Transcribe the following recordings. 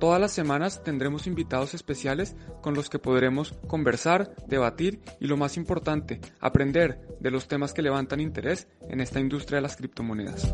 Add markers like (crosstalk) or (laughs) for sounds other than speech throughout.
Todas las semanas tendremos invitados especiales con los que podremos conversar, debatir y lo más importante, aprender de los temas que levantan interés en esta industria de las criptomonedas.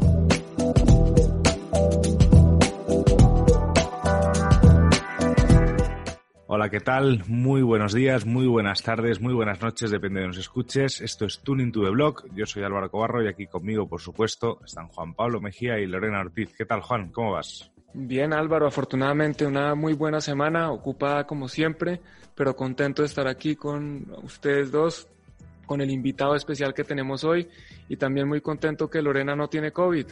Hola, ¿qué tal? Muy buenos días, muy buenas tardes, muy buenas noches, depende de nos escuches. Esto es Tuning to the Blog. Yo soy Álvaro Cobarro y aquí conmigo, por supuesto, están Juan Pablo Mejía y Lorena Ortiz. ¿Qué tal, Juan? ¿Cómo vas? Bien, Álvaro, afortunadamente una muy buena semana, ocupada como siempre, pero contento de estar aquí con ustedes dos, con el invitado especial que tenemos hoy y también muy contento que Lorena no tiene COVID.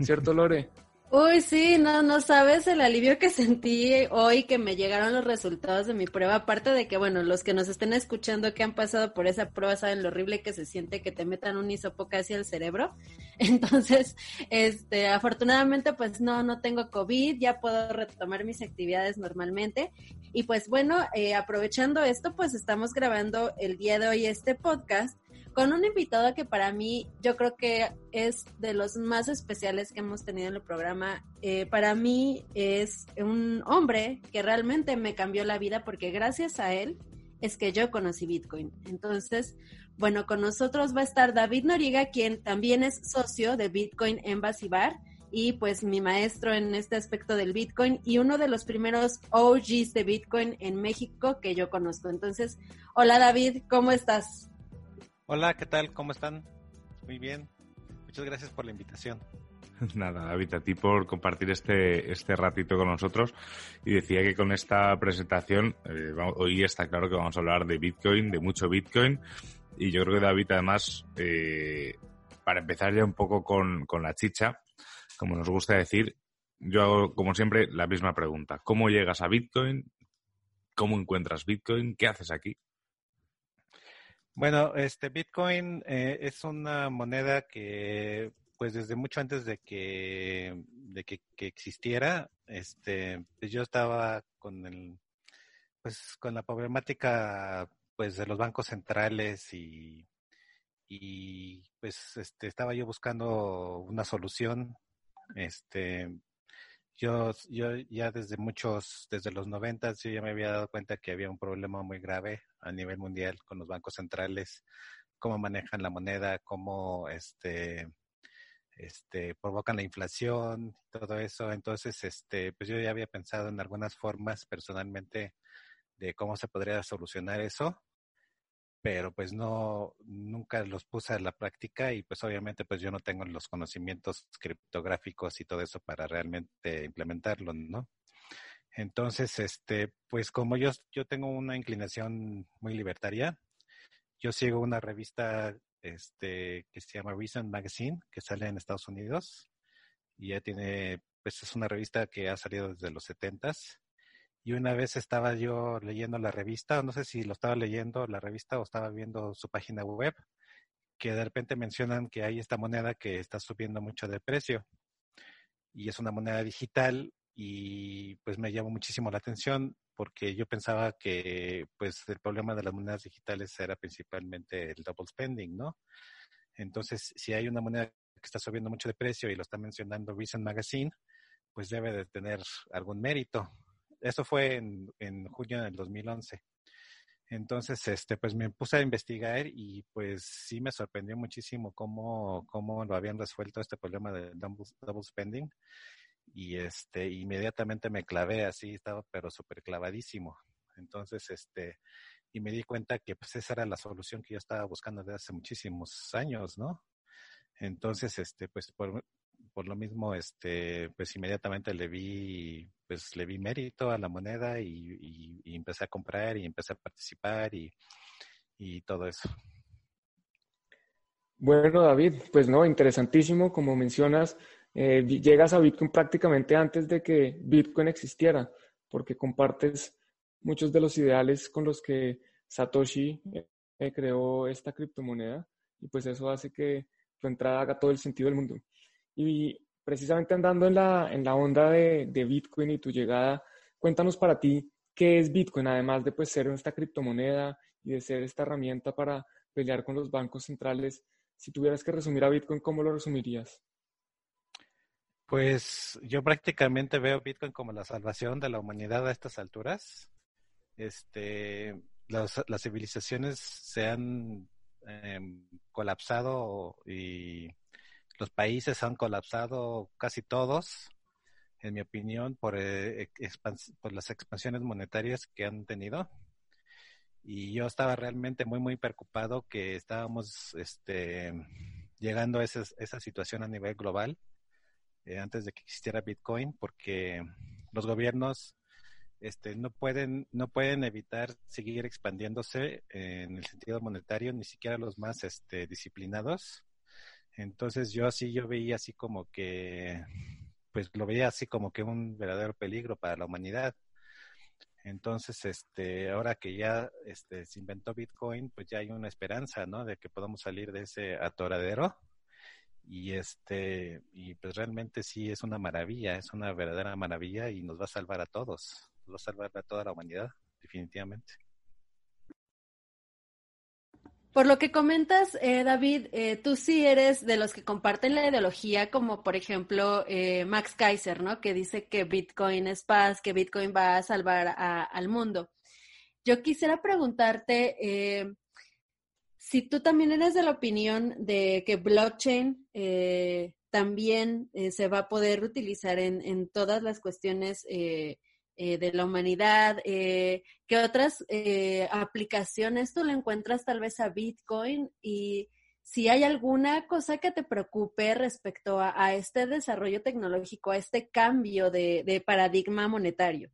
¿Cierto, (laughs) Lore? Uy, sí, no, no sabes el alivio que sentí hoy que me llegaron los resultados de mi prueba. Aparte de que, bueno, los que nos estén escuchando que han pasado por esa prueba saben lo horrible que se siente que te metan un hisopo casi al cerebro. (laughs) Entonces, este, afortunadamente, pues no, no tengo COVID, ya puedo retomar mis actividades normalmente. Y pues bueno, eh, aprovechando esto, pues estamos grabando el día de hoy este podcast con un invitado que para mí yo creo que es de los más especiales que hemos tenido en el programa. Eh, para mí es un hombre que realmente me cambió la vida porque gracias a él es que yo conocí Bitcoin. Entonces, bueno, con nosotros va a estar David Noriga, quien también es socio de Bitcoin Embassy Bar y pues mi maestro en este aspecto del Bitcoin y uno de los primeros OGs de Bitcoin en México que yo conozco. Entonces, hola David, ¿cómo estás? Hola, ¿qué tal? ¿Cómo están? Muy bien. Muchas gracias por la invitación. (laughs) Nada, David, a ti por compartir este, este ratito con nosotros. Y decía que con esta presentación, eh, hoy está claro que vamos a hablar de Bitcoin, de mucho Bitcoin. Y yo creo que David, además, eh, para empezar ya un poco con, con la chicha, como nos gusta decir, yo hago, como siempre, la misma pregunta. ¿Cómo llegas a Bitcoin? ¿Cómo encuentras Bitcoin? ¿Qué haces aquí? Bueno, este Bitcoin eh, es una moneda que, pues desde mucho antes de que, de que, existiera, este, pues yo estaba con el, pues con la problemática, pues de los bancos centrales y, y pues este, estaba yo buscando una solución, este, yo, yo ya desde muchos, desde los noventas, yo ya me había dado cuenta que había un problema muy grave a nivel mundial con los bancos centrales, cómo manejan la moneda, cómo este, este, provocan la inflación, todo eso. Entonces, este, pues yo ya había pensado en algunas formas personalmente de cómo se podría solucionar eso pero pues no, nunca los puse a la práctica y pues obviamente pues yo no tengo los conocimientos criptográficos y todo eso para realmente implementarlo, ¿no? Entonces, este, pues como yo, yo tengo una inclinación muy libertaria, yo sigo una revista este, que se llama Recent Magazine, que sale en Estados Unidos, y ya tiene, pues es una revista que ha salido desde los setentas, y una vez estaba yo leyendo la revista, no sé si lo estaba leyendo la revista o estaba viendo su página web, que de repente mencionan que hay esta moneda que está subiendo mucho de precio y es una moneda digital y pues me llamó muchísimo la atención porque yo pensaba que pues el problema de las monedas digitales era principalmente el double spending, ¿no? Entonces, si hay una moneda que está subiendo mucho de precio y lo está mencionando Recent Magazine, pues debe de tener algún mérito. Eso fue en, en junio del 2011. Entonces, este, pues me puse a investigar y pues sí me sorprendió muchísimo cómo, cómo lo habían resuelto este problema de double, spending. Y este, inmediatamente me clavé así, estaba pero súper clavadísimo. Entonces, este, y me di cuenta que pues esa era la solución que yo estaba buscando desde hace muchísimos años, ¿no? Entonces, este, pues por, por lo mismo, este, pues inmediatamente le vi, pues le vi mérito a la moneda y, empecé a comprar y empecé a participar y, todo eso. Bueno, David, pues no, interesantísimo, como mencionas, eh, llegas a Bitcoin prácticamente antes de que Bitcoin existiera, porque compartes muchos de los ideales con los que Satoshi eh, creó esta criptomoneda y pues eso hace que tu entrada haga todo el sentido del mundo. Y precisamente andando en la, en la onda de, de Bitcoin y tu llegada, cuéntanos para ti qué es Bitcoin, además de pues, ser esta criptomoneda y de ser esta herramienta para pelear con los bancos centrales. Si tuvieras que resumir a Bitcoin, ¿cómo lo resumirías? Pues yo prácticamente veo Bitcoin como la salvación de la humanidad a estas alturas. Este, las, civilizaciones se han em, colapsado y los países han colapsado casi todos, en mi opinión, por, eh, por las expansiones monetarias que han tenido. Y yo estaba realmente muy, muy preocupado que estábamos este, llegando a esa, esa situación a nivel global eh, antes de que existiera Bitcoin, porque los gobiernos este, no pueden no pueden evitar seguir expandiéndose en el sentido monetario, ni siquiera los más este, disciplinados. Entonces yo así yo veía así como que pues lo veía así como que un verdadero peligro para la humanidad. Entonces, este, ahora que ya este, se inventó Bitcoin, pues ya hay una esperanza, ¿no? De que podamos salir de ese atoradero y este y pues realmente sí es una maravilla, es una verdadera maravilla y nos va a salvar a todos, nos va a salvar a toda la humanidad, definitivamente. Por lo que comentas, eh, David, eh, tú sí eres de los que comparten la ideología, como por ejemplo eh, Max Kaiser, ¿no? Que dice que Bitcoin es paz, que Bitcoin va a salvar al mundo. Yo quisiera preguntarte, si tú también eres de la opinión de que blockchain también se va a poder utilizar en, todas las cuestiones eh, de la humanidad, ¿qué otras aplicaciones tú le encuentras tal vez a Bitcoin? Y si hay alguna cosa que te preocupe respecto a, este desarrollo tecnológico, a este cambio de paradigma monetario.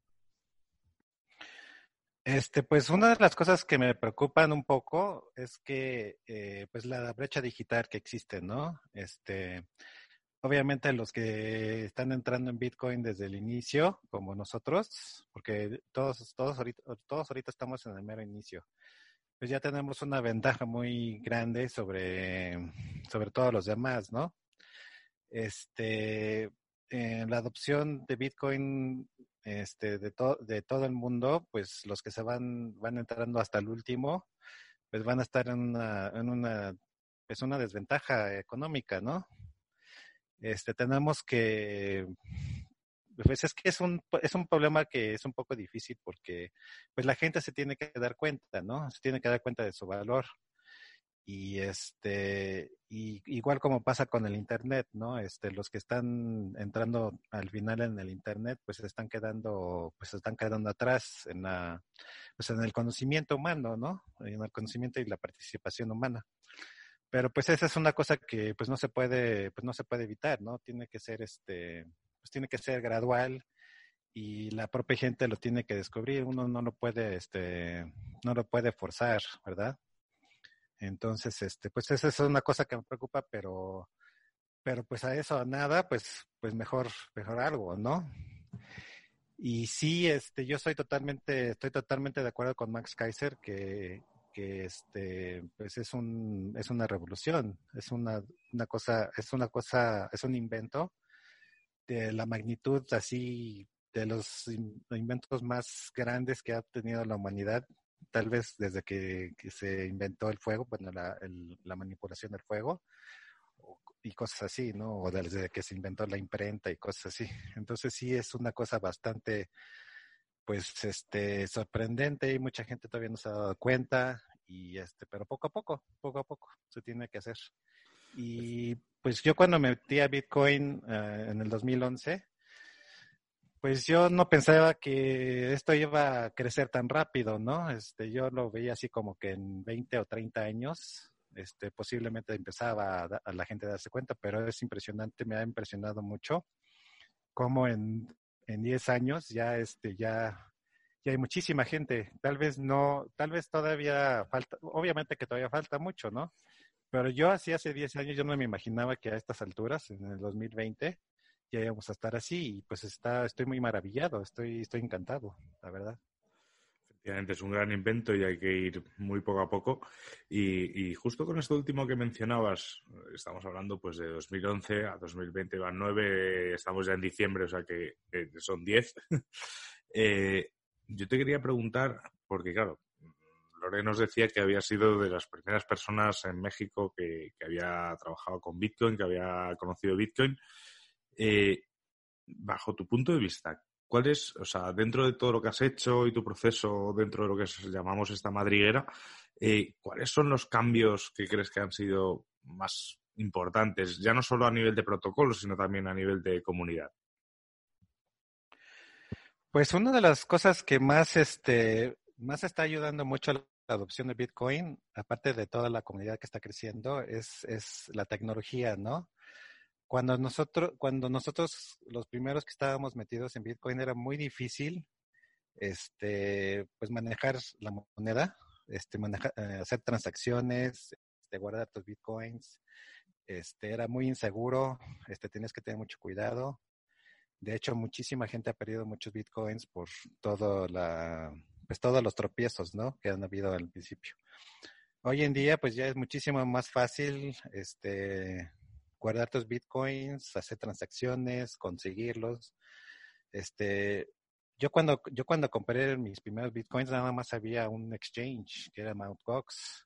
Este, pues una de las cosas que me preocupan un poco es que, eh, pues la brecha digital que existe, ¿no? Este, obviamente los que están entrando en Bitcoin desde el inicio, como nosotros, porque todos, todos ahorita, todos ahorita estamos en el mero inicio, pues ya tenemos una ventaja muy grande sobre, sobre todos los demás, ¿no? Este, en la adopción de Bitcoin este, de, de todo el mundo, pues los que se van, van entrando hasta el último, pues van a estar en una, en una, una desventaja económica, ¿no? Este, tenemos que, pues es que es un, es un problema que es un poco difícil porque, pues la gente se tiene que dar cuenta, ¿no? Se tiene que dar cuenta de su valor. Y este y igual como pasa con el internet no este los que están entrando al final en el internet pues están quedando pues están quedando atrás en la pues en el conocimiento humano no en el conocimiento y la participación humana pero pues esa es una cosa que pues no se puede pues no se puede evitar no tiene que ser este pues tiene que ser gradual y la propia gente lo tiene que descubrir. Uno no lo puede este no lo puede forzar verdad entonces, este, pues esa es una cosa que me preocupa, pero, pero pues a eso nada, pues, pues mejor, mejor algo, ¿no? Y sí, este, yo soy totalmente, estoy totalmente de acuerdo con Max Kaiser que, que este, pues es un, es una revolución, es una, una cosa, es una cosa, es un invento de la magnitud así de los inventos más grandes que ha tenido la humanidad tal vez desde que, se inventó el fuego, bueno, la, la manipulación del fuego y cosas así, ¿no? O desde que se inventó la imprenta y cosas así. Entonces sí es una cosa bastante, pues, este, sorprendente y mucha gente todavía no se ha dado cuenta y este, pero poco a poco, poco a poco se tiene que hacer. Y pues yo cuando me metí a Bitcoin eh, en el 2011, pues yo no pensaba que esto iba a crecer tan rápido, ¿no? Este, yo lo veía así como que en 20 o 30 años, este, posiblemente empezaba a, la gente a darse cuenta, pero es impresionante, me ha impresionado mucho cómo en, en 10 años ya, este, ya, ya hay muchísima gente. Tal vez no, tal vez todavía falta, obviamente que todavía falta mucho, ¿no? Pero yo así hace 10 años yo no me imaginaba que a estas alturas, en el 2020, ya íbamos a estar así y pues está, estoy muy maravillado, estoy, estoy encantado, la verdad. Es un gran invento y hay que ir muy poco a poco. Y, justo con esto último que mencionabas, estamos hablando pues de 2011 a 2020 van nueve, estamos ya en diciembre, o sea que son diez. (laughs) Eh, yo te quería preguntar, porque claro, Lore nos decía que había sido de las primeras personas en México que, había trabajado con Bitcoin, que había conocido Bitcoin. Eh, bajo tu punto de vista, ¿Cuál es, o sea, dentro de todo lo que has hecho y tu proceso dentro de lo que llamamos esta madriguera, eh, cuáles son los cambios que crees que han sido más importantes, ya no solo a nivel de protocolo, sino también a nivel de comunidad? Pues una de las cosas que más, este, más está ayudando mucho a la adopción de Bitcoin, aparte de toda la comunidad que está creciendo, es, es la tecnología, ¿no? Cuando nosotros, cuando nosotros, los primeros que estábamos metidos en Bitcoin, era muy difícil, este, pues manejar la moneda, este, manejar, eh, hacer transacciones, este, guardar tus Bitcoins, este, era muy inseguro, este, tienes que tener mucho cuidado. De hecho, muchísima gente ha perdido muchos Bitcoins por todo la, pues todos los tropiezos, ¿no? Que han habido al principio. Hoy en día, pues ya es muchísimo más fácil, este, guardar tus bitcoins, hacer transacciones, conseguirlos. Este, yo cuando, yo cuando compré mis primeros bitcoins nada más había un exchange que era Mt. Gox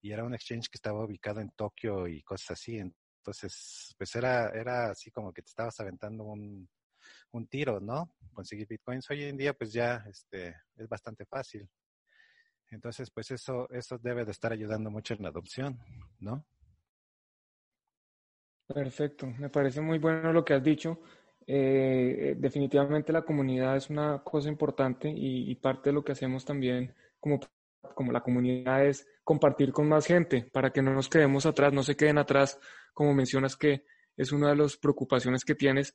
y era un exchange que estaba ubicado en Tokio y cosas así. Entonces, pues era, era así como que te estabas aventando un, un tiro, ¿no? Conseguir bitcoins. Hoy en día, pues ya, este, es bastante fácil. Entonces, pues eso, eso debe de estar ayudando mucho en la adopción, ¿no? Perfecto, me parece muy bueno lo que has dicho. Eh, eh, definitivamente la comunidad es una cosa importante y, parte de lo que hacemos también como, como la comunidad es compartir con más gente para que no nos quedemos atrás, no se queden atrás, como mencionas que es una de las preocupaciones que tienes.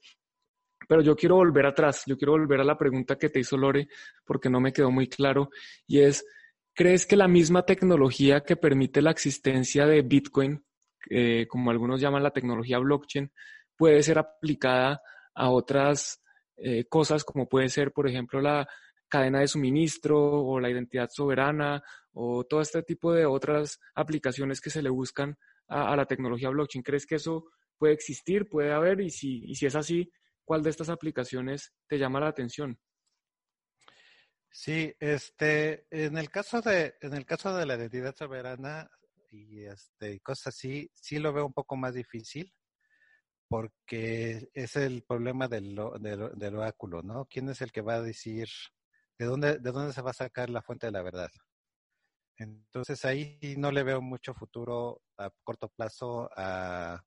Pero yo quiero volver atrás, yo quiero volver a la pregunta que te hizo Lore porque no me quedó muy claro y es, ¿crees que la misma tecnología que permite la existencia de Bitcoin eh, como algunos llaman la tecnología blockchain, puede ser aplicada a otras eh, cosas como puede ser, por ejemplo, la cadena de suministro o la identidad soberana o todo este tipo de otras aplicaciones que se le buscan a, la tecnología blockchain. ¿Crees que eso puede existir, puede haber? Y si, y si es así, ¿cuál de estas aplicaciones te llama la atención? Sí, este, en el caso de, en el caso de la identidad soberana, y este, cosas así, sí lo veo un poco más difícil porque es el problema del, del, del, oráculo, ¿no? ¿Quién es el que va a decir de dónde, de dónde se va a sacar la fuente de la verdad? Entonces ahí no le veo mucho futuro a corto plazo a,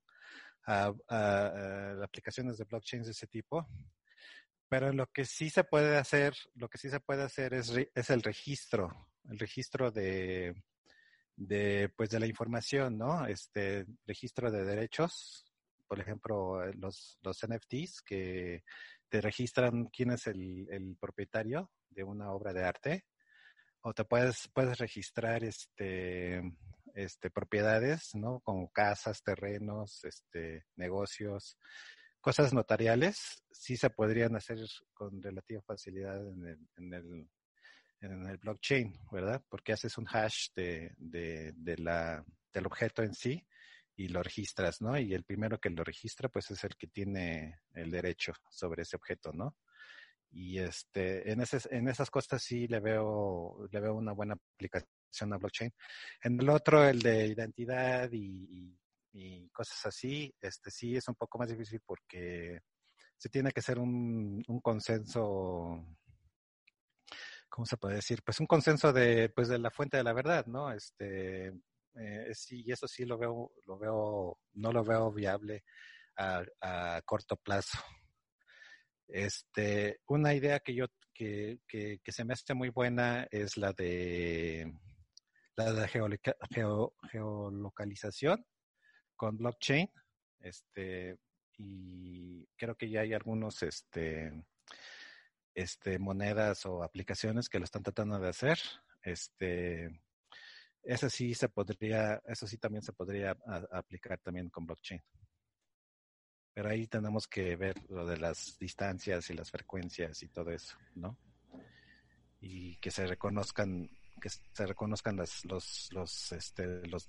a, a, aplicaciones de blockchain de ese tipo. Pero lo que sí se puede hacer, lo que sí se puede hacer es, es el registro, el registro de, de, pues, de la información, ¿no? Este registro de derechos, por ejemplo, eh, los, los NFTs que te registran quién es el, el propietario de una obra de arte, o te puedes, puedes registrar este, este, propiedades, ¿no? Como casas, terrenos, este, negocios, cosas notariales, sí se podrían hacer con relativa facilidad en el, en el, en el blockchain, ¿verdad? Porque haces un hash de, de, la, del objeto en sí y lo registras, ¿no? Y el primero que lo registra, pues es el que tiene el derecho sobre ese objeto, ¿no? Y este, en, ese, en esas cosas sí le veo, le veo una buena aplicación a blockchain. En el otro, el de identidad y, y, cosas así, este sí es un poco más difícil porque se tiene que hacer un, un consenso ¿cómo se puede decir? Pues un consenso de, pues de la fuente de la verdad, ¿no? Este, eh, sí, y eso sí lo veo, lo veo, no lo veo viable a, corto plazo. Este, una idea que yo, que, que, que, se me hace muy buena es la de la de geo, geolocalización con blockchain. Este, y creo que ya hay algunos, este, este, monedas o aplicaciones que lo están tratando de hacer. Este, eso sí se podría, eso sí también se podría aplicar también con blockchain. Pero ahí tenemos que ver lo de las distancias y las frecuencias y todo eso, ¿no? y que se reconozcan que se reconozcan las, los los este los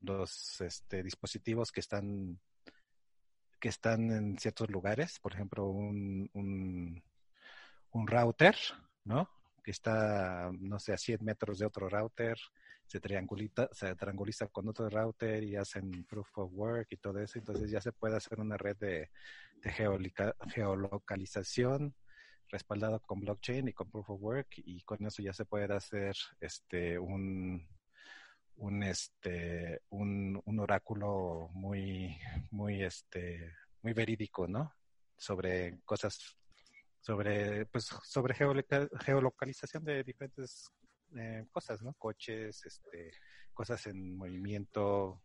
los este dispositivos que están que están en ciertos lugares por ejemplo un, un, un router no que está no sé a 100 metros de otro router se triangulita, se trianguliza con otro router y hacen proof of work y todo eso. Entonces ya se puede hacer una red de, geolocalización respaldada con blockchain y con proof of work y con eso ya se puede hacer este un un este un, un oráculo muy muy este muy verídico no sobre cosas sobre pues sobre geolocalización de diferentes eh, cosas, ¿no? Coches, este, cosas en movimiento,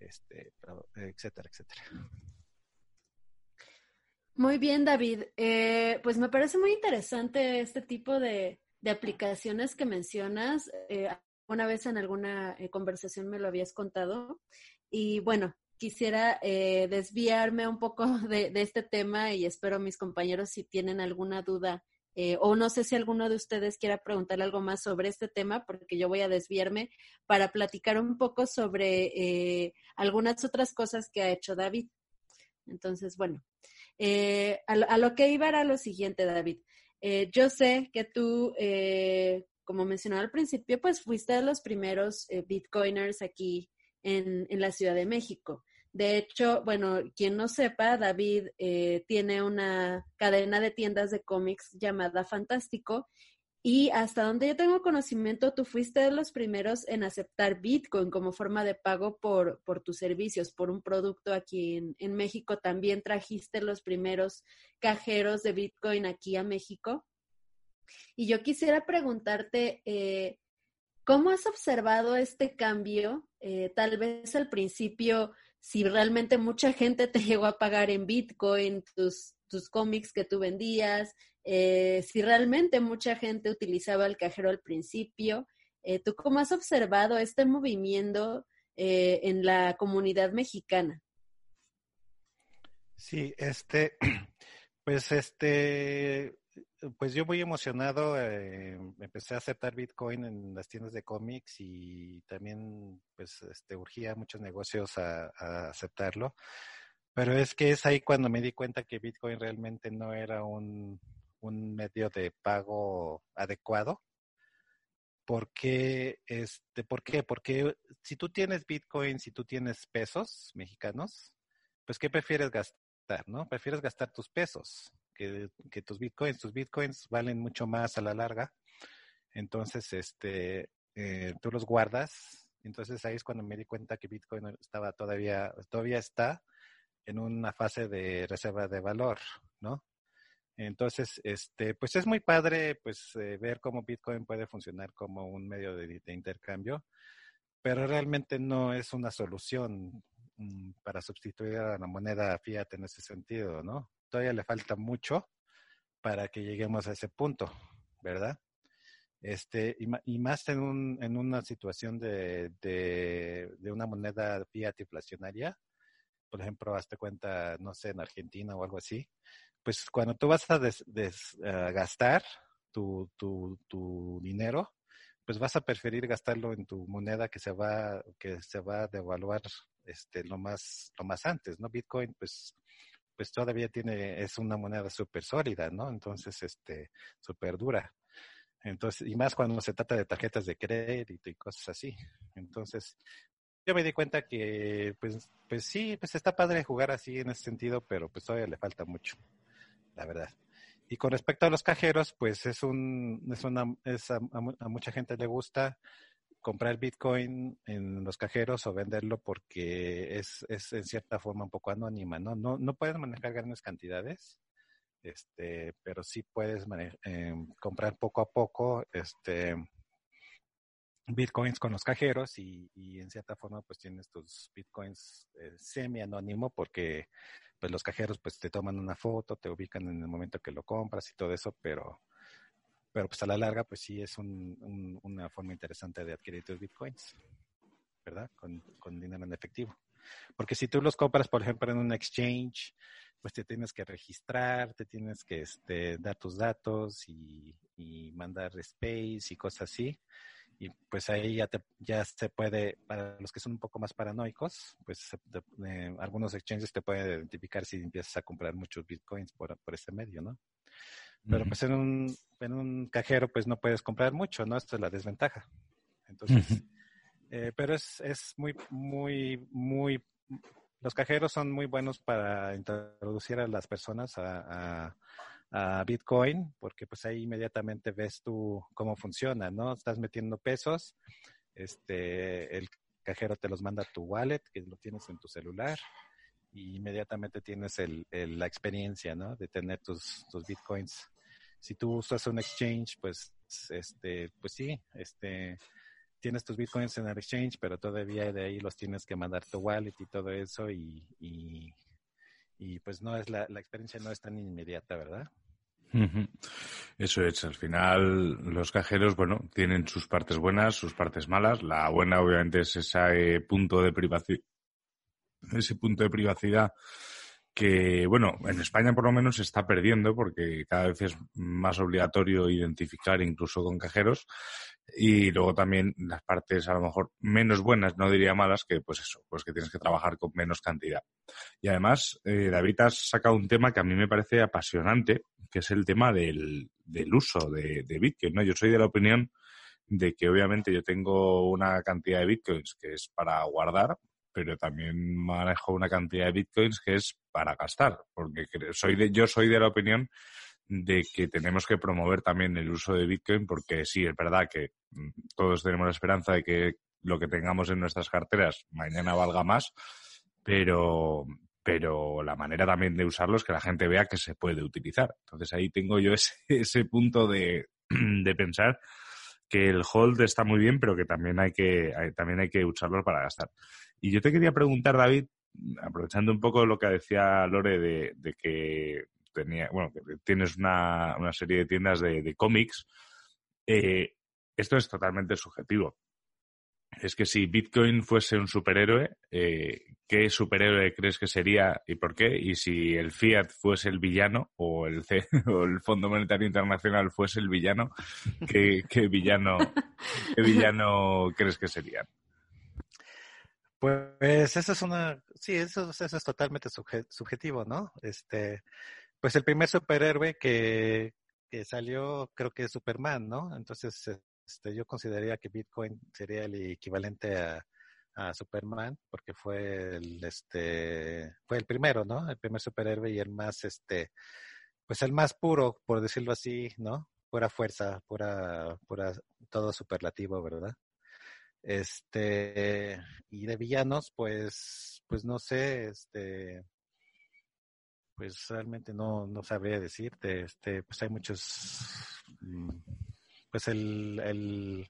este, etcétera, etcétera. Muy bien, David. Eh, pues me parece muy interesante este tipo de, aplicaciones que mencionas. Eh, una vez en alguna conversación me lo habías contado. Y bueno, quisiera desviarme un poco (laughs) de, de, este tema y espero mis compañeros si tienen alguna duda eh, o no sé si alguno de ustedes quiera preguntar algo más sobre este tema, porque yo voy a desviarme para platicar un poco sobre eh, algunas otras cosas que ha hecho David. Entonces, bueno, eh, a, lo que iba era lo siguiente, David. yo sé que tú, como mencionaba al principio, pues fuiste de los primeros bitcoiners aquí en, en la Ciudad de México. De hecho, bueno, quien no sepa, David eh, tiene una cadena de tiendas de cómics llamada Fantástico y hasta donde yo tengo conocimiento, tú fuiste de los primeros en aceptar Bitcoin como forma de pago por, por tus servicios, por un producto aquí en, México. También trajiste los primeros cajeros de Bitcoin aquí a México. Y yo quisiera preguntarte, eh, ¿cómo has observado este cambio? Eh, tal vez al principio si realmente mucha gente te (laughs) llegó a pagar en Bitcoin tus, tus cómics que tú vendías, eh, si realmente mucha gente utilizaba el cajero al principio. Eh, ¿Tú cómo has observado este movimiento en la comunidad mexicana? Sí, este, (clears throat) pues este, pues yo muy emocionado, eh, empecé a aceptar Bitcoin en las tiendas de cómics y también pues este, urgía muchos negocios a, aceptarlo. Pero es que es ahí cuando me di cuenta que Bitcoin realmente no era un, un medio de pago adecuado. Porque, este, ¿Por qué? Porque si tú tienes Bitcoin, si tú tienes pesos mexicanos, pues ¿qué prefieres gastar? ¿No? Prefieres gastar tus pesos que, tus bitcoins, tus bitcoins valen mucho más a la larga. Entonces, este, eh, tú los guardas. Entonces ahí es cuando me di cuenta que Bitcoin estaba todavía, todavía está en una fase de reserva de valor, ¿no? Entonces, este, pues es muy padre, pues eh, ver cómo Bitcoin puede funcionar como un medio de, intercambio, pero realmente no es una solución mm, para sustituir a la moneda fiat en ese sentido, ¿no? Todavía le falta mucho para que lleguemos a ese punto, ¿verdad? Este, y, más en, un, en una situación de, de, una moneda fiat inflacionaria, por ejemplo, hazte cuenta, no sé, en Argentina o algo así, pues cuando tú vas a gastar tu, tu, tu, dinero, pues vas a preferir gastarlo en tu moneda que se va, que se va a devaluar este, lo más, lo más antes, ¿no? Bitcoin, pues pues todavía tiene, es una moneda súper sólida, ¿no? Entonces, este, súper dura. Entonces, y más cuando se trata de tarjetas de crédito y cosas así. Entonces, yo me di cuenta que, pues, pues sí, pues está padre jugar así en ese sentido, pero pues todavía le falta mucho, la verdad. Y con respecto a los cajeros, pues es un, es una, es a mucha gente le gusta comprar Bitcoin en los cajeros o venderlo porque es, es en cierta forma un poco anónima, ¿no? No, no puedes manejar grandes cantidades, este, pero sí puedes eh, comprar poco a poco este, Bitcoins con los cajeros y, y en cierta forma pues tienes tus Bitcoins eh, semi-anónimo porque pues los cajeros pues te toman una foto, te ubican en el momento que lo compras y todo eso, pero pero pues a la larga pues sí es una forma interesante de adquirir tus bitcoins, ¿verdad? Con, dinero en efectivo. Porque si tú los compras, por ejemplo, en un exchange, pues te tienes que registrar, te tienes que este, dar tus datos y, y mandar space y cosas así y pues ahí ya, te, ya se puede, para los que son un poco más paranoicos, pues eh, algunos exchanges te pueden identificar si empiezas a comprar muchos bitcoins por, por ese medio, ¿no? Pero pues en un, en un cajero pues no puedes comprar mucho, ¿no? Esto es la desventaja. Entonces, eh, pero es, es muy, muy, muy, los cajeros son muy buenos para introducir a las personas a, a a Bitcoin, porque pues ahí inmediatamente ves tú cómo funciona, ¿no? Estás metiendo pesos, este, el cajero te los manda a tu wallet, que lo tienes en tu celular, y inmediatamente tienes el, la experiencia, ¿no? De tener tus, tus Bitcoins. Si tú usas un exchange, pues, este, pues sí, este, tienes tus bitcoins en el exchange, pero todavía de ahí los tienes que mandar tu wallet y todo eso y, y, y pues no es la, la experiencia no es tan inmediata, ¿verdad? Eso es, al final los cajeros, bueno, tienen sus partes buenas, sus partes malas. La buena obviamente es ese punto de privacidad, ese punto de privacidad que, bueno, en España por lo menos se está perdiendo porque cada vez es más obligatorio identificar incluso con cajeros y luego también las partes a lo mejor menos buenas, no diría malas, que pues eso, pues que tienes que trabajar con menos cantidad. Y además, eh, David, has sacado un tema que a mí me parece apasionante, que es el tema del, del uso de, de Bitcoin, ¿no? Yo soy de la opinión de que obviamente yo tengo una cantidad de Bitcoins que es para guardar, pero también manejo una cantidad de bitcoins que es para gastar, porque soy de, yo soy de la opinión de que tenemos que promover también el uso de bitcoin, porque sí, es verdad que mm, todos tenemos la esperanza de que lo que tengamos en nuestras carteras mañana valga más, pero, pero la manera también de usarlo es que la gente vea que se puede utilizar. Entonces ahí tengo yo (laughs) ese, ese punto de, (clears throat) de pensar que el hold está muy bien, pero que también hay que, también hay que usarlo para gastar. Y yo te quería preguntar, David, aprovechando un poco lo que decía Lore de, que tenía, bueno, que tienes una, una serie de tiendas de, cómics, eh, esto es totalmente subjetivo. Es que si Bitcoin fuese un superhéroe, eh, ¿qué superhéroe crees que sería y por qué? Y si el Fiat fuese el villano o el, (laughs) o el Fondo Monetario Internacional fuese el villano, ¿qué, qué villano, qué (laughs) villano crees que serían? Pues eso es una, sí, eso, eso es totalmente subjetivo, ¿no? Este, pues el primer superhéroe que, que salió creo que es Superman, ¿no? Entonces, este, yo consideraría que Bitcoin sería el equivalente a, a Superman porque fue el, este, fue el primero, ¿no? El primer superhéroe y el más, este, pues el más puro, por decirlo así, ¿no? Pura fuerza, pura, pura, todo superlativo, ¿verdad? Este, y de villanos, pues, pues no sé, este, pues realmente no, no sabría decirte, este, pues hay muchos, mm, pues el, el,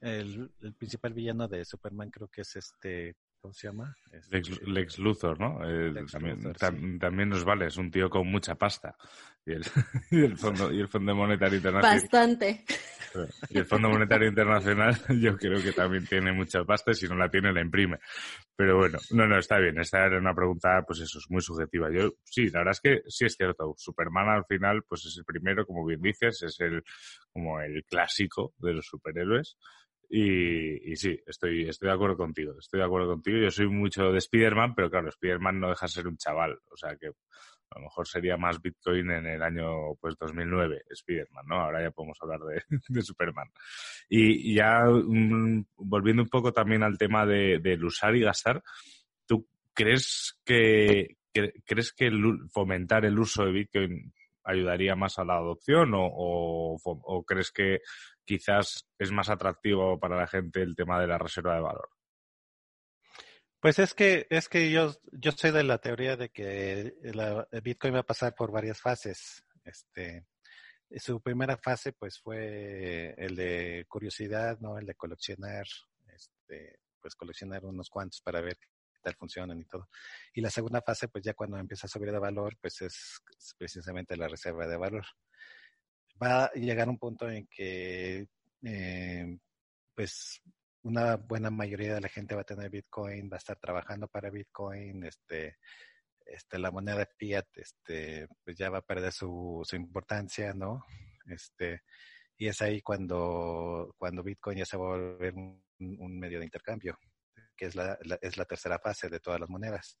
el, el principal villano de Superman creo que es este, ¿cómo se llama? Lex, Luthor, ¿no? Eh, también, también nos vale, es un tío con mucha pasta. Y el, (laughs) y el, fondo, y el Fondo Monetario Internacional. Bastante. Y el Fondo Monetario Internacional (laughs) yo creo que también tiene mucha pasta y si no la tiene la imprime. Pero bueno, no, no, está bien. Esta era una pregunta, pues eso, es muy subjetiva. Yo, sí, la verdad es que sí es cierto. Superman al final, pues es el primero, como bien dices, es el, como el clásico de los superhéroes. Y, y, sí, estoy, estoy de acuerdo contigo, estoy de acuerdo contigo. Yo soy mucho de Spider-Man, pero claro, Spider-Man no deja de ser un chaval. O sea que a lo mejor sería más Bitcoin en el año pues 2009, Spider-Man, ¿no? Ahora ya podemos hablar de, (laughs) de Superman. Y, ya volviendo un poco también al tema de, del usar y gastar, ¿tú crees que, crees que fomentar el uso de Bitcoin ayudaría más a la adopción o, o, crees que quizás es más atractivo para la gente el tema de la reserva de valor? Pues es que es que yo yo soy de la teoría de que la, el Bitcoin va a pasar por varias fases. Este, su primera fase pues fue el de curiosidad, no, el de coleccionar, este, pues coleccionar unos cuantos para ver tal funcionan y todo. Y la segunda fase, pues ya cuando empieza a subir de valor, pues es precisamente la reserva de valor. Va a llegar un punto en que, eh, pues una buena mayoría de la gente va a tener Bitcoin, va a estar trabajando para Bitcoin, este, este, la moneda fiat, este, pues ya va a perder su, su importancia, ¿no? Este, y es ahí cuando, cuando Bitcoin ya se va a volver un, medio de intercambio, que es la, es la tercera fase de todas las monedas.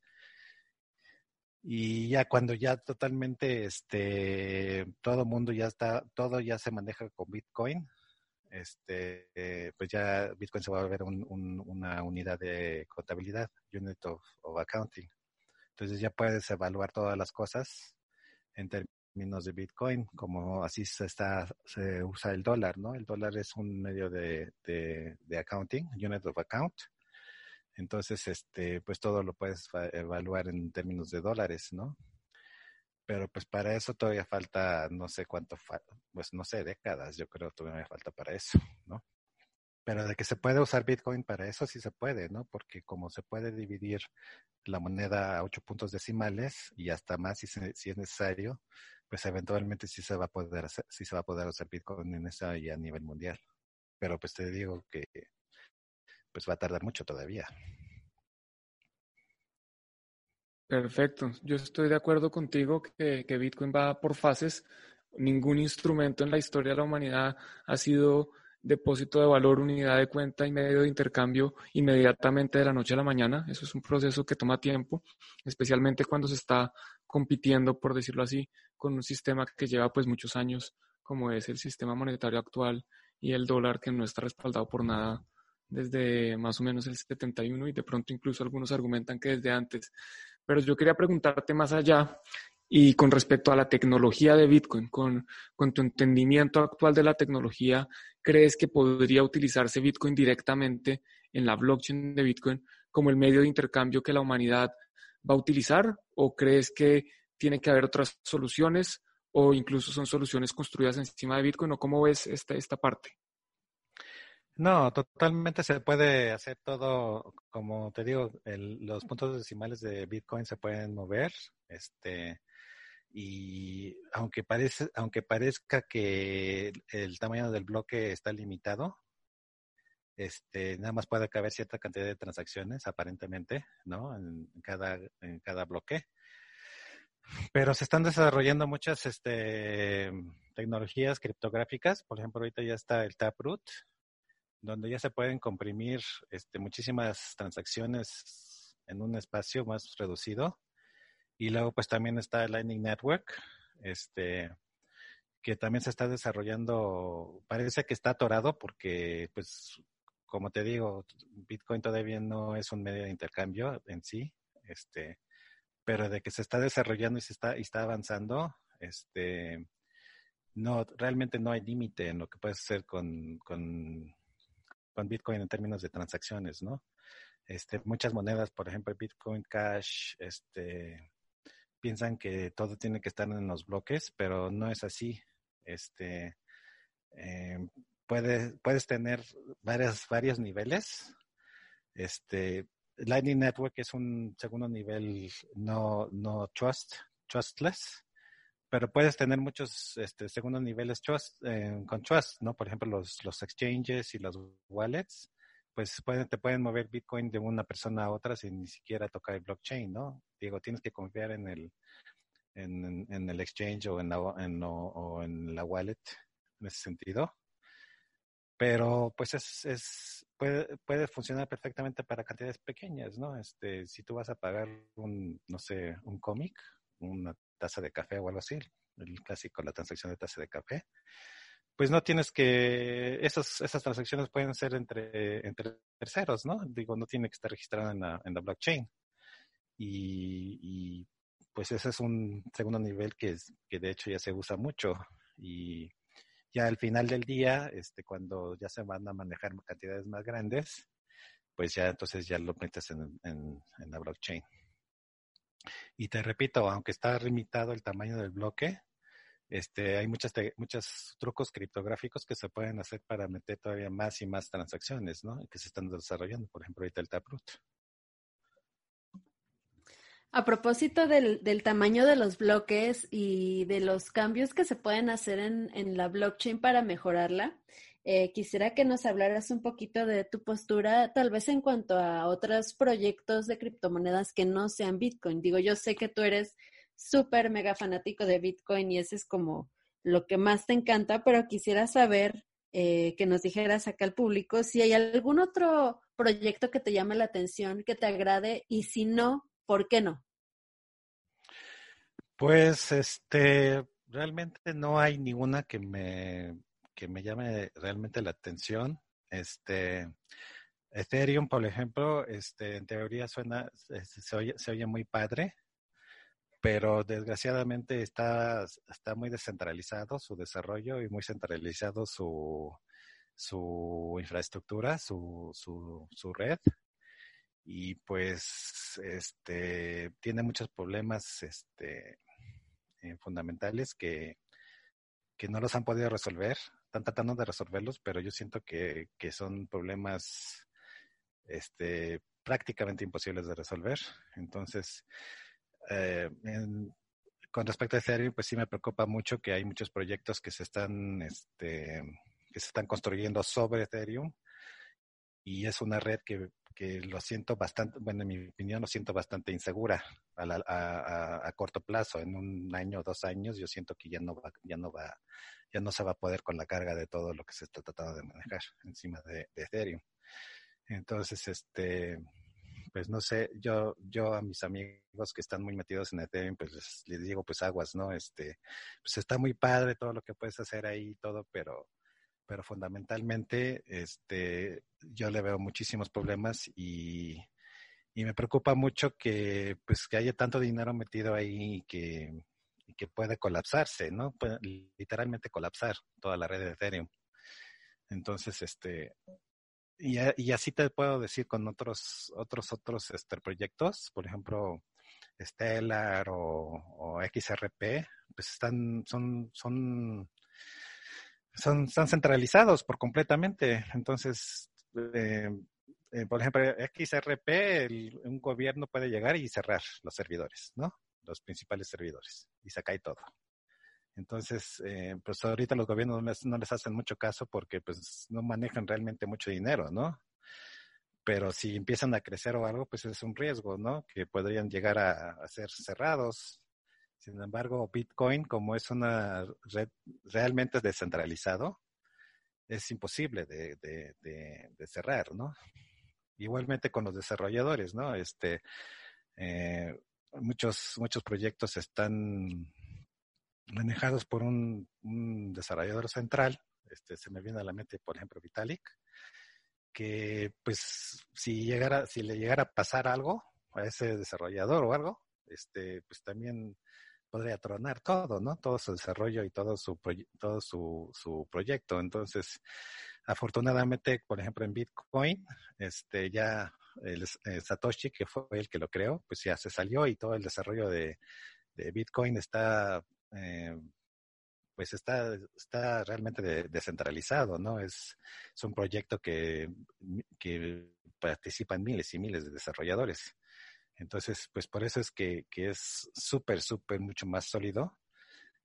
Y ya cuando ya totalmente, este, todo mundo ya está, todo ya se maneja con Bitcoin, este, eh, pues ya Bitcoin se va a volver una unidad de contabilidad, unit of, accounting. Entonces ya puedes evaluar todas las cosas en términos de Bitcoin, como así se está, se usa el dólar, ¿no? El dólar es un medio de, de accounting, unit of account. Entonces, este, pues todo lo puedes evaluar en términos de dólares, ¿no? Pero pues para eso todavía falta, no sé cuánto, pues no sé, décadas, yo creo todavía falta para eso, ¿no? Pero de que se puede usar Bitcoin para eso sí se puede, ¿no? Porque como se puede dividir la moneda a ocho puntos decimales y hasta más si, si es necesario, pues eventualmente sí se va a poder hacer, sí se va a poder usar Bitcoin en esa y a nivel mundial. Pero pues te digo que pues va a tardar mucho todavía. Perfecto. Yo estoy de acuerdo contigo que, Bitcoin va por fases. Ningún instrumento en la historia de la humanidad ha sido depósito de valor, unidad de cuenta y medio de intercambio inmediatamente de la noche a la mañana. Eso es un proceso que toma tiempo, especialmente cuando se está compitiendo, por decirlo así, con un sistema que lleva pues muchos años, como es el sistema monetario actual y el dólar que no está respaldado por nada desde más o menos el 71 y de pronto incluso algunos argumentan que desde antes. Pero yo quería preguntarte más allá y con respecto a la tecnología de Bitcoin, con, tu entendimiento actual de la tecnología, ¿crees que podría utilizarse Bitcoin directamente en la blockchain de Bitcoin como el medio de intercambio que la humanidad va a utilizar? ¿O crees que tiene que haber otras soluciones o incluso son soluciones construidas encima de Bitcoin? ¿O cómo ves esta parte? No, totalmente se puede hacer todo, como te digo, los puntos decimales de Bitcoin se pueden mover, este, y aunque parece, aunque parezca que el tamaño del bloque está limitado, este, nada más puede caber cierta cantidad de transacciones, aparentemente, ¿no? En, cada, en cada bloque. Pero se están desarrollando muchas este, tecnologías criptográficas. Por ejemplo, ahorita ya está el Taproot, donde ya se pueden comprimir este, muchísimas transacciones en un espacio más reducido. Y luego pues también está Lightning Network, este, que también se está desarrollando, parece que está atorado porque pues como te digo, Bitcoin todavía no es un medio de intercambio en sí, este, pero de que se está desarrollando y se está, y está avanzando, este, no, realmente no hay límite en lo que puedes hacer con, con con Bitcoin en términos de transacciones, ¿no? Este, muchas monedas, por ejemplo, Bitcoin Cash, este, piensan que todo tiene que estar en los bloques, pero no es así. Este, eh, puedes tener varias, varios niveles. Este, Lightning Network es un segundo nivel no, no trust, trustless pero puedes tener muchos este, segundos niveles trust, eh, con trust, ¿no? Por ejemplo, los, los exchanges y los wallets, pues pueden, te pueden mover Bitcoin de una persona a otra sin ni siquiera tocar el blockchain, ¿no? Digo, tienes que confiar en el, en, el exchange o en, la, en, o, en la wallet en ese sentido. Pero pues es, es puede, puede funcionar perfectamente para cantidades pequeñas, ¿no? Este, si tú vas a pagar un, no sé, un cómic, una taza de café o algo así, el clásico, la transacción de taza de café, pues no tienes que, esas, esas transacciones pueden ser entre, entre terceros, ¿no? Digo, no tiene que estar registrada en la, en la blockchain. Y, pues ese es un segundo nivel que, es, que de hecho ya se usa mucho. Y ya al final del día, este, cuando ya se van a manejar cantidades más grandes, pues ya entonces ya lo metes en, en la blockchain. Y te repito, aunque está limitado el tamaño del bloque, este, hay muchas, muchos trucos criptográficos que se pueden hacer para meter todavía más y más transacciones, ¿no? Que se están desarrollando, por ejemplo, ahorita el Taproot. A propósito del, del, tamaño de los bloques y de los cambios que se pueden hacer en, en la blockchain para mejorarla, eh, quisiera que nos hablaras un poquito de tu postura, tal vez en cuanto a otros proyectos de criptomonedas que no sean Bitcoin. Digo, yo sé que tú eres súper mega fanático de Bitcoin y ese es como lo que más te encanta, pero quisiera saber eh, que nos dijeras acá al público si hay algún otro proyecto que te llame la atención, que te agrade y si no, ¿por qué no? Pues este, realmente no hay ninguna que me, que me llame realmente la atención. Este, Ethereum, por ejemplo, este, en teoría suena, se oye, se oye muy padre, pero desgraciadamente está, está muy descentralizado su desarrollo y muy centralizado su, su infraestructura, su, su, su red. Y pues este tiene muchos problemas este, eh, fundamentales que, que no los han podido resolver. Están tratando de resolverlos, pero yo siento que, que son problemas este, prácticamente imposibles de resolver. Entonces, eh, con respecto a Ethereum, pues sí me preocupa mucho que hay muchos proyectos que se están, este, que se están construyendo sobre Ethereum y es una red que, que lo siento bastante, bueno, en mi opinión lo siento bastante insegura a, a, a, corto plazo. En un año o dos años yo siento que ya no va, ya no va, ya no se va a poder con la carga de todo lo que se está tratando de manejar encima de, Ethereum. Entonces, este, pues no sé, yo, yo a mis amigos que están muy metidos en Ethereum, pues les, digo, pues aguas, ¿no? Este, pues está muy padre todo lo que puedes hacer ahí y todo, pero, pero fundamentalmente, este, yo le veo muchísimos problemas y, y me preocupa mucho que, pues, que haya tanto dinero metido ahí y que, y que puede colapsarse, ¿no? Puede literalmente colapsar toda la red de Ethereum. Entonces, este, y, así te puedo decir con otros, otros, otros este, proyectos, por ejemplo, Stellar o, XRP, pues están, son, son, son, están centralizados por completamente. Entonces, eh, eh, por ejemplo, XRP, un gobierno puede llegar y cerrar los servidores, ¿no? Los principales servidores y se cae todo. Entonces, eh, pues ahorita los gobiernos no les, hacen mucho caso porque pues no manejan realmente mucho dinero, ¿no? Pero si empiezan a crecer o algo, pues es un riesgo, ¿no? Que podrían llegar a, ser cerrados. Sin embargo, Bitcoin, como es una red realmente descentralizado, es imposible de, de cerrar, ¿no? Igualmente con los desarrolladores, ¿no? Este, eh, muchos, muchos proyectos están manejados por un, desarrollador central, este, se me viene a la mente, por ejemplo, Vitalik, que pues si llegara, si le llegara a pasar algo a ese desarrollador o algo, este, pues también podría tronar todo, ¿no? Todo su desarrollo y todo su todo su, su proyecto. Entonces, afortunadamente, por ejemplo, en Bitcoin, este ya el, eh, Satoshi, que fue el que lo creó, pues ya se salió y todo el desarrollo de, Bitcoin está eh, pues está, está realmente de, descentralizado, ¿no? Es, es un proyecto que, que participan miles y miles de desarrolladores. Entonces, pues por eso es que, que es súper, súper mucho más sólido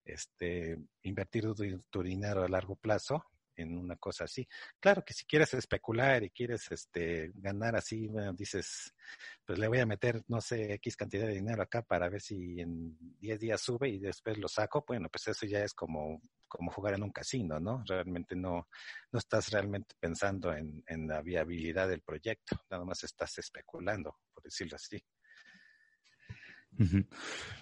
este, invertir tu, tu, dinero a largo plazo en una cosa así. Claro que si quieres especular y quieres este, ganar así, bueno, dices, pues le voy a meter, no sé, X cantidad de dinero acá para ver si en 10 días sube y después lo saco, bueno, pues eso ya es como, como jugar en un casino, ¿no? Realmente no, no estás realmente pensando en, en la viabilidad del proyecto, nada más estás especulando, por decirlo así.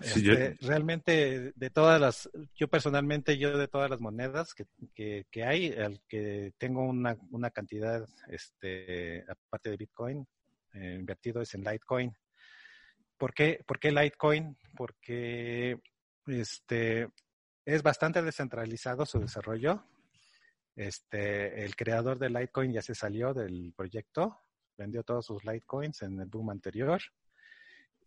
Este. Realmente, de todas las, yo personalmente, yo de todas las monedas que, que, hay, el que tengo una, una, cantidad, este, aparte de Bitcoin, eh, invertido es en Litecoin. ¿Por qué, ¿Por qué Litecoin? Porque este, es bastante descentralizado su desarrollo. Este, el creador de Litecoin ya se salió del proyecto, vendió todos sus Litecoins en el boom anterior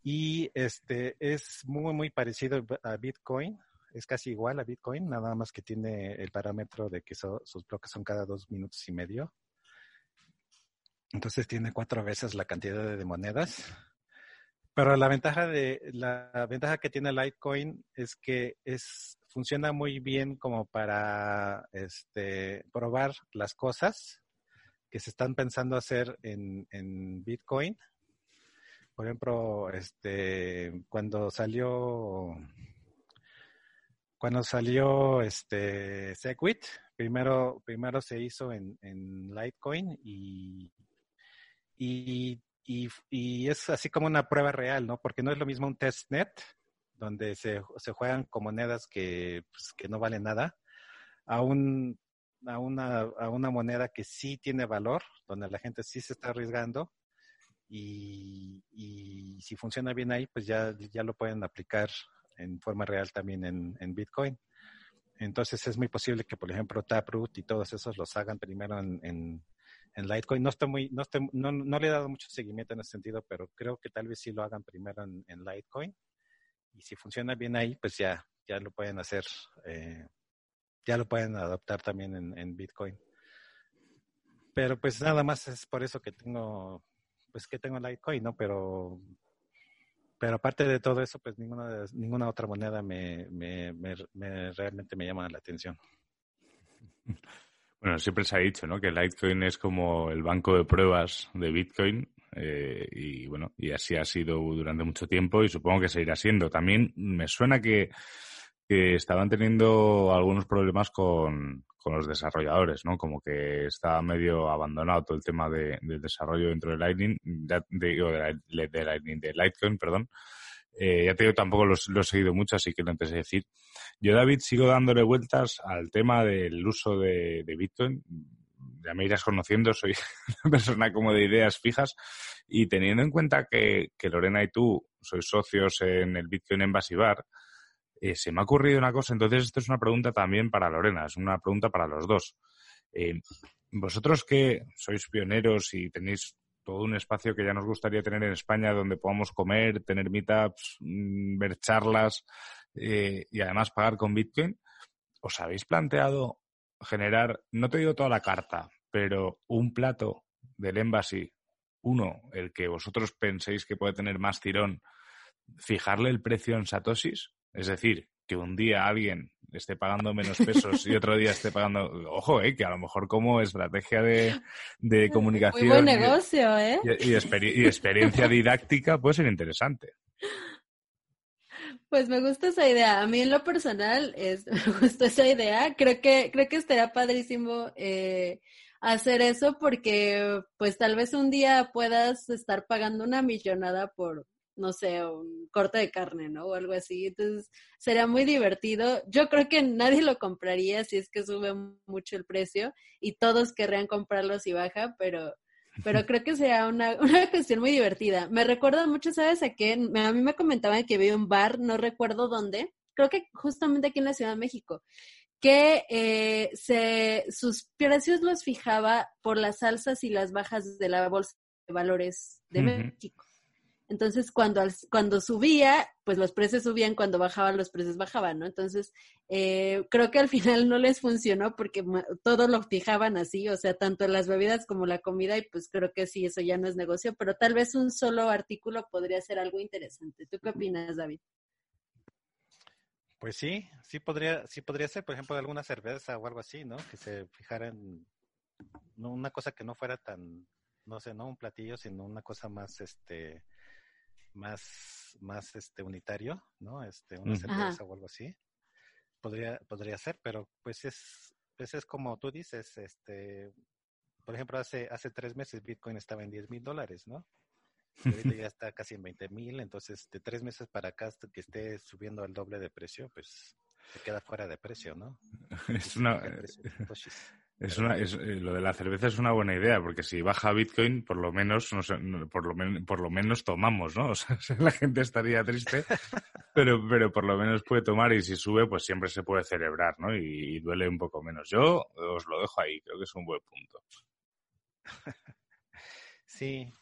y este es muy muy parecido a Bitcoin, es casi igual a Bitcoin, nada más que tiene el parámetro de que so, sus bloques son cada dos minutos y medio. Entonces tiene cuatro veces la cantidad de monedas. Pero la ventaja de la ventaja que tiene Litecoin es que es funciona muy bien como para este, probar las cosas que se están pensando hacer en, en Bitcoin. Por ejemplo, este, cuando salió cuando salió este Segwit, primero, primero se hizo en, en Litecoin y, y, y, es así como una prueba real, ¿no? Porque no es lo mismo un testnet, donde se, se juegan con monedas que, pues, que no valen nada, a, un, a, una, a una moneda que sí tiene valor, donde la gente sí se está arriesgando y, si funciona bien ahí, pues ya, ya lo pueden aplicar en forma real también en, en Bitcoin. Entonces es muy posible que, por ejemplo, Taproot y todos esos los hagan primero en, en, en Litecoin. No estoy muy, no, estoy, no, no, le he dado mucho seguimiento en ese sentido, pero creo que tal vez sí lo hagan primero en, en Litecoin. Y si funciona bien ahí, pues ya, ya lo pueden hacer, eh, ya lo pueden adoptar también en, en Bitcoin. Pero pues nada más es por eso que tengo, pues que tengo Litecoin, ¿no? Pero pero aparte de todo eso, pues ninguna, ninguna otra moneda me, me, me, realmente me llama la atención. (laughs) Bueno, siempre se ha dicho, ¿no? Que Litecoin es como el banco de pruebas de Bitcoin eh, y bueno, y así ha sido durante mucho tiempo y supongo que seguirá siendo. También me suena que estaban teniendo algunos problemas con, con los desarrolladores, ¿no? Como que está medio abandonado todo el tema de, desarrollo dentro de Lightning, de, de, de, Lightning, de Litecoin, perdón. Eh, ya te digo, tampoco lo, he seguido mucho, así que lo antes de decir. Yo, David, sigo dándole vueltas al tema del uso de, Bitcoin. Ya me irás conociendo, soy (laughs) una persona como de ideas fijas y teniendo en cuenta que, que Lorena y tú sois socios en el Bitcoin Embassy Bar, eh, se me ha ocurrido una cosa, entonces esto es una pregunta también para Lorena, es una pregunta para los dos. Eh, vosotros que sois pioneros y tenéis todo un espacio que ya nos gustaría tener en España donde podamos comer, tener meetups, mm, ver charlas eh, y además pagar con Bitcoin, ¿os habéis planteado generar, no te digo toda la carta, pero un plato del Embassy, uno, el que vosotros penséis que puede tener más tirón, fijarle el precio en Satoshis? Es decir, que un día alguien esté pagando menos pesos y otro día esté pagando. Ojo, eh, que a lo mejor como estrategia de, de (laughs) comunicación. Muy buen negocio, ¿eh? Y, experiencia didáctica puede ser interesante. Pues me gusta esa idea. A mí en lo personal es, (laughs) me gusta esa idea. Creo que, creo que estaría padrísimo eh, hacer eso porque pues tal vez un día puedas estar pagando una millonada por, no sé, un corte de carne, ¿no? O algo así. Entonces, sería muy divertido. Yo creo que nadie lo compraría si es que sube mucho el precio y todos querrían comprarlo si baja, pero, pero (laughs) creo que sería una, una cuestión muy divertida. Me recuerda mucho, ¿sabes a qué? A mí me comentaban que había un bar, no recuerdo dónde, creo que justamente aquí en la Ciudad de México, que eh, se, sus precios los fijaba por las alzas y las bajas de la bolsa de valores de México. Entonces, cuando, cuando subía, pues los precios subían, cuando bajaban, los precios bajaban, ¿no? Entonces, eh, creo que al final no les funcionó porque todo lo fijaban así, o sea, tanto las bebidas como la comida, y pues creo que sí, eso ya no es negocio, pero tal vez un solo artículo podría ser algo interesante. ¿Tú qué opinas, David? Pues sí, sí podría, sí podría ser, por ejemplo, alguna cerveza o algo así, ¿no? Que se fijaran, una cosa que no fuera tan, no sé, no un platillo, sino una cosa más, este, más, más este unitario, ¿no? Este, una cerveza o algo así. Podría, podría ser, pero pues es, pues es como tú dices, este, por ejemplo, hace, hace tres meses Bitcoin estaba en 10 mil dólares, ¿no? ahorita ya (laughs) está casi en 20 mil, entonces de tres meses para acá que esté subiendo al doble de precio, pues se queda fuera de precio, ¿no? Es una, es una, es, eh, lo de la cerveza es una buena idea, porque si baja Bitcoin, por lo menos, no sé, por, lo por lo menos tomamos, ¿no? (laughs) O sea, (laughs) la gente estaría triste, (laughs) pero, pero por lo menos puede tomar y si sube, pues siempre se puede celebrar, ¿no? Y, duele un poco menos. Yo os lo dejo ahí, creo que es un buen punto. Sí.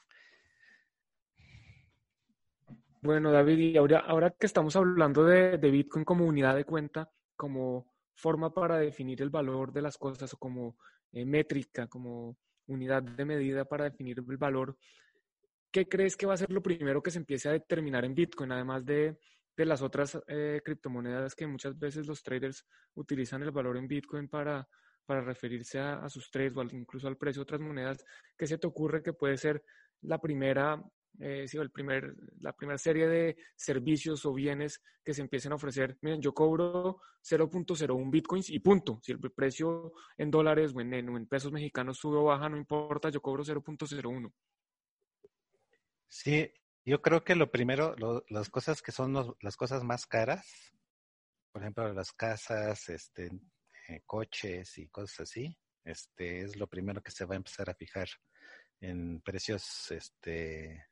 Bueno, David, y ahora, ahora que estamos hablando de, de Bitcoin como unidad de cuenta, como forma para definir el valor de las cosas o como eh, métrica, como unidad de medida para definir el valor, ¿qué crees que va a ser lo primero que se empiece a determinar en Bitcoin, además de, de las otras eh, criptomonedas que muchas veces los traders utilizan el valor en Bitcoin para, para referirse a, sus trades o incluso al precio de otras monedas, ¿qué se te ocurre que puede ser la primera, eh, el primer, la primera serie de servicios o bienes que se empiecen a ofrecer? Miren, yo cobro 0.01 bitcoins y punto. Si el precio en dólares o en, pesos mexicanos sube o baja, no importa, yo cobro 0.01. Sí, yo creo que lo primero, las cosas que son las cosas más caras, por ejemplo, las casas, este, eh, coches y cosas así, este, es lo primero que se va a empezar a fijar en precios, este,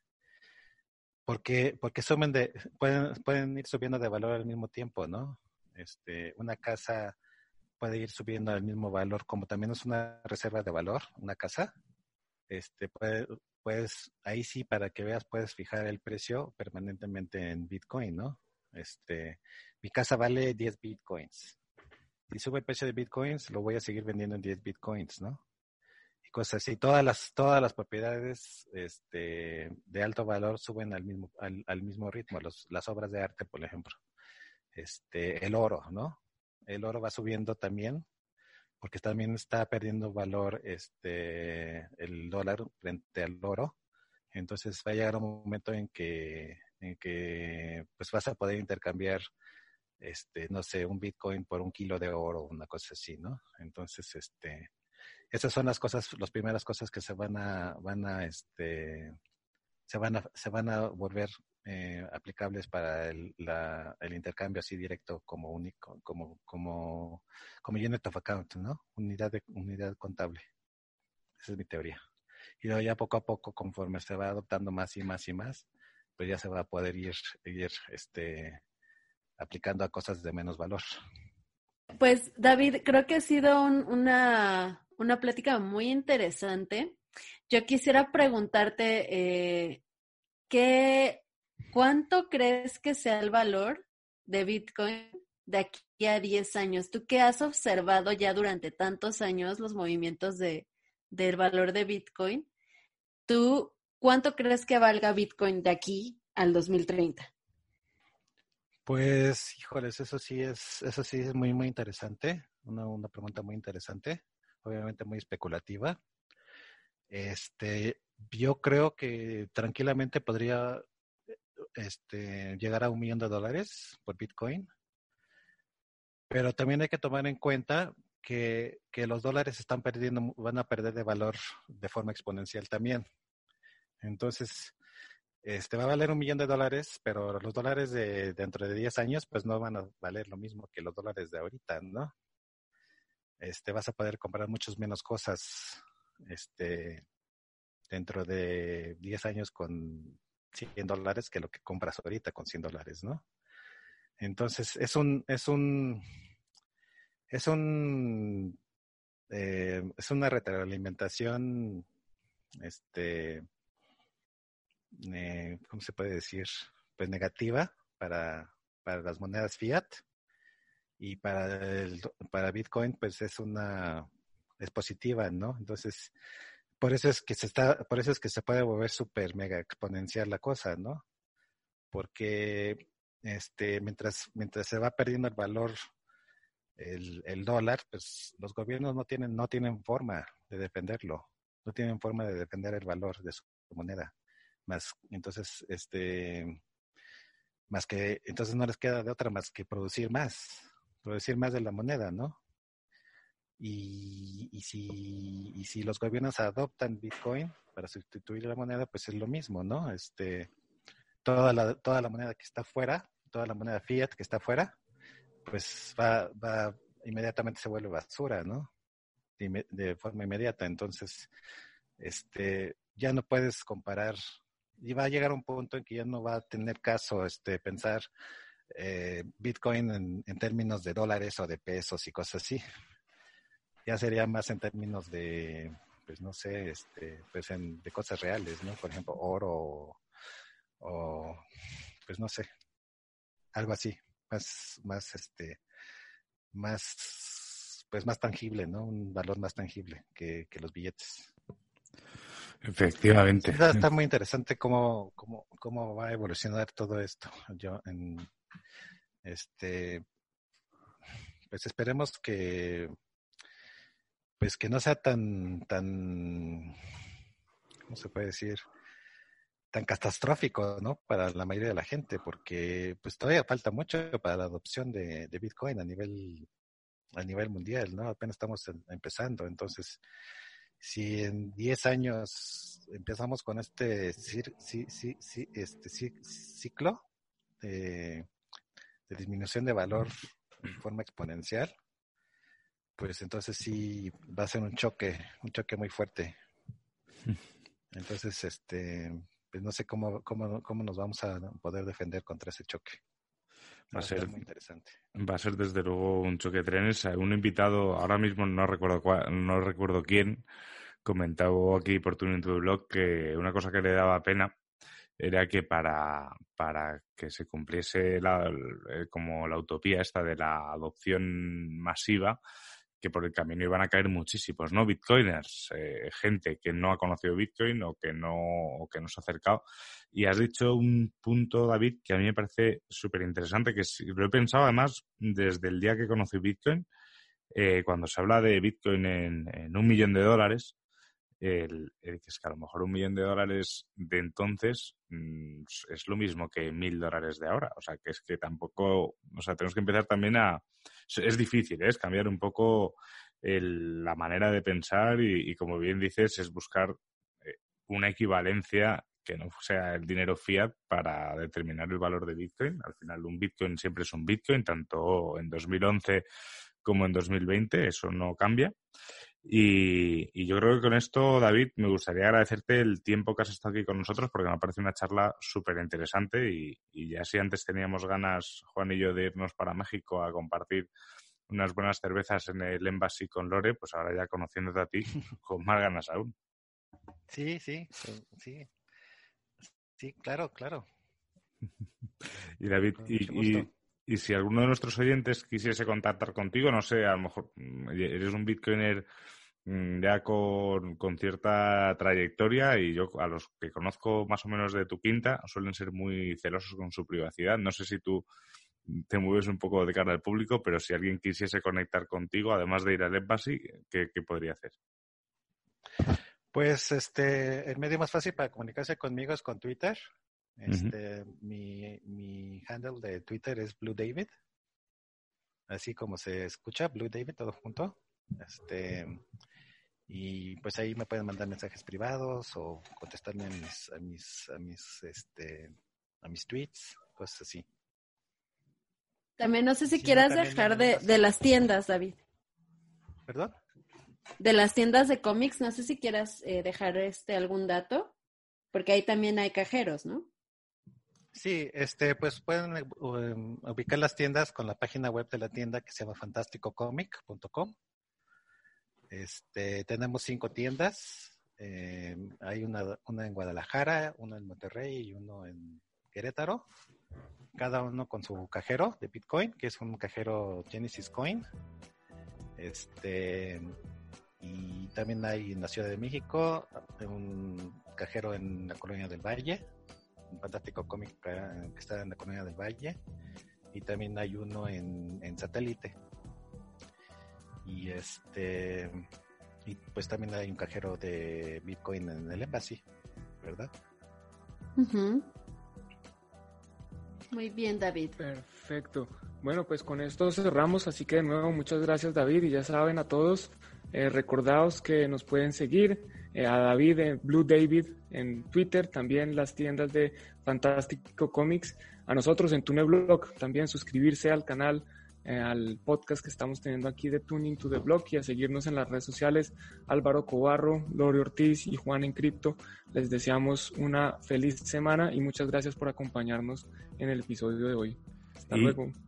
porque, porque suben de, pueden, pueden ir subiendo de valor al mismo tiempo, ¿no? Este, una casa puede ir subiendo al mismo valor, como también es una reserva de valor, una casa, este, puede, pues ahí sí, para que veas, puedes fijar el precio permanentemente en Bitcoin, ¿no? Este, mi casa vale 10 Bitcoins. Si sube el precio de Bitcoins, lo voy a seguir vendiendo en 10 Bitcoins, ¿no? Cosas así. Todas las, todas las propiedades este, de alto valor suben al mismo, al, al mismo ritmo. Los, las obras de arte, por ejemplo. Este, el oro, ¿no? El oro va subiendo también porque también está perdiendo valor este el dólar frente al oro. Entonces va a llegar un momento en que, en que pues vas a poder intercambiar este, no sé, un Bitcoin por un kilo de oro, una cosa así, ¿no? Entonces, este, esas son las cosas, las primeras cosas que se van a, van a, este, se van a, se van a volver eh, aplicables para el, la, el, intercambio así directo como único, como, como, como unit of account, ¿no? Unidad de, unidad contable. Esa es mi teoría. Y luego ya poco a poco, conforme se va adoptando más y más y más, pues ya se va a poder ir, ir este, aplicando a cosas de menos valor. Pues David, creo que ha sido una, una plática muy interesante. Yo quisiera preguntarte eh, qué ¿Cuánto crees que sea el valor de Bitcoin de aquí a 10 años? ¿Tú qué has observado ya durante tantos años los movimientos de, del valor de Bitcoin? ¿Tú cuánto crees que valga Bitcoin de aquí al 2030? Pues, híjoles, eso sí es, eso sí es muy, muy interesante. Una, una pregunta muy interesante, obviamente muy especulativa. Este, yo creo que tranquilamente podría este, llegar a un millón de dólares por Bitcoin. Pero también hay que tomar en cuenta que, que, los dólares están perdiendo, van a perder de valor de forma exponencial también. Entonces, este va a valer un millón de dólares, pero los dólares de dentro de 10 años, pues no van a valer lo mismo que los dólares de ahorita, ¿no? Este, vas a poder comprar muchas menos cosas, este, dentro de 10 años con 100 dólares que lo que compras ahorita con 100 dólares, ¿no? Entonces, es un, es un, es un, eh, es una retroalimentación, este, eh, ¿cómo se puede decir? Pues negativa para, para las monedas fiat y para el, para Bitcoin, pues es una, es positiva, ¿no? Entonces, por eso es que se está, por eso es que se puede volver súper mega exponencial la cosa, ¿no? Porque este, mientras, mientras se va perdiendo el valor el, el dólar, pues los gobiernos no tienen, no tienen forma de defenderlo, no tienen forma de defender el valor de su moneda. Más, entonces, este, más que, entonces no les queda de otra más que producir más, producir más de la moneda, ¿no? Y, y, si, y si los gobiernos adoptan Bitcoin para sustituir la moneda, pues es lo mismo, ¿no? Este, toda la, toda la moneda que está fuera, toda la moneda fiat que está fuera, pues va, va inmediatamente se vuelve basura, ¿no? De, de, forma inmediata. Entonces, este, ya no puedes comparar y va a llegar un punto en que ya no va a tener caso este, pensar eh, Bitcoin en, en, términos de dólares o de pesos y cosas así ya sería más en términos de, pues no sé, este, pues en, de cosas reales, ¿no? Por ejemplo, oro o, pues no sé, algo así, más, más, este, más, pues más tangible, ¿no? Un valor más tangible que, que los billetes. Efectivamente. Está, está, muy interesante cómo, cómo, cómo va a evolucionar todo esto. Yo, en, Este, pues esperemos que, pues que no sea tan, tan, ¿cómo se puede decir? tan catastrófico, ¿no? Para la mayoría de la gente, porque pues todavía falta mucho para la adopción de, Bitcoin a nivel a nivel mundial, ¿no? Apenas estamos empezando, entonces si en 10 años empezamos con este, sí, este ciclo de, disminución de valor en forma exponencial, pues entonces sí va a ser un choque, un choque muy fuerte. Entonces, este, pues no sé cómo, cómo, cómo nos vamos a poder defender contra ese choque. Va a ser muy interesante. Va a ser desde luego un choque de trenes. Un invitado, ahora mismo no recuerdo no recuerdo quién, comentaba aquí por tu blog que una cosa que le daba pena era que para, para que se cumpliese la, como la utopía esta de la adopción masiva, que por el camino iban a caer muchísimos, ¿no? Bitcoiners, eh, gente que no ha conocido Bitcoin o que no, o que no se ha acercado. Y has dicho un punto, David, que a mí me parece súper interesante, que lo he pensado además desde el día que conocí Bitcoin, eh, cuando se habla de Bitcoin en, un millón de dólares, el, que es que a lo mejor un millón de dólares de entonces mm, es lo mismo que mil dólares de ahora. O sea, que es que tampoco, o sea, tenemos que empezar también a, es difícil, ¿eh? es cambiar un poco la manera de pensar y, como bien dices, es buscar eh, una equivalencia que no sea el dinero fiat para determinar el valor de Bitcoin. Al final, un Bitcoin siempre es un Bitcoin, tanto en 2011 como en 2020, eso no cambia. Y, yo creo que con esto, David, me gustaría agradecerte el tiempo que has estado aquí con nosotros porque me parece una charla súper interesante y, ya si antes teníamos ganas, Juan y yo, de irnos para México a compartir unas buenas cervezas en el Embassy con Lore, pues ahora ya conociéndote a ti, (laughs) con más ganas aún. Sí, sí, sí. Sí, claro, claro. (laughs) y David, y, y si alguno de nuestros oyentes quisiese contactar contigo, no sé, a lo mejor mm, eres un bitcoiner mm, ya con, cierta trayectoria y yo a los que conozco más o menos de tu quinta suelen ser muy celosos con su privacidad. No sé si tú te mueves un poco de cara al público, pero si alguien quisiese conectar contigo, además de ir al Embassy, ¿qué, qué podría hacer? Pues este, el medio más fácil para comunicarse conmigo es con Twitter. Este, mi, mi handle de Twitter es Blue David. Así como se escucha, Blue David, todo junto. Este, y pues ahí me pueden mandar mensajes privados o contestarme a mis, a mis, a mis, este, a mis tweets, cosas así. También no sé si, quieras dejar de, de las tiendas, David. ¿Perdón? De las tiendas de cómics, no sé si quieras eh, dejar este algún dato, porque ahí también hay cajeros, ¿no? Sí, este, pues pueden eh, em, ubicar las tiendas con la página web de la tienda que se llama fantasticocomic.com. Este, tenemos cinco tiendas. Em, hay una, una en Guadalajara, una en Monterrey y uno en Querétaro. Cada uno con su cajero de Bitcoin, que es un cajero Genesis Coin. Este, y también hay en la Ciudad de México un cajero en la Colonia del Valle, un fantástico cómic que está en la colonia del Valle y también hay uno en, satélite y este y pues también hay un cajero de Bitcoin en el Embassy, ¿verdad? Muy bien, David. Perfecto. Bueno, pues con esto cerramos, así que de nuevo muchas gracias, David, y ya saben a todos, eh, recordaos que nos pueden seguir a David Blue David en Twitter, también las tiendas de Fantástico Comics, a nosotros en Tuneblog, también suscribirse al canal, eh, al podcast que estamos teniendo aquí de Tuning to the Blog y a seguirnos en las redes sociales, Álvaro Cobarro, Lori Ortiz y Juan en Cripto. Les deseamos una feliz semana y muchas gracias por acompañarnos en el episodio de hoy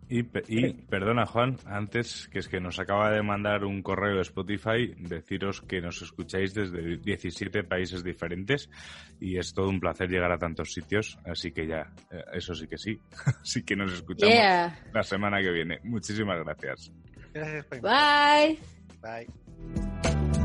y, Y, perdona, Juan, antes que es que nos acaba de mandar un correo de Spotify, deciros que nos escucháis desde 17 países diferentes y es todo un placer llegar a tantos sitios, así que ya, eh, eso sí que sí. (laughs) así que nos escuchamos la semana que viene. Muchísimas gracias. Bye. Bye.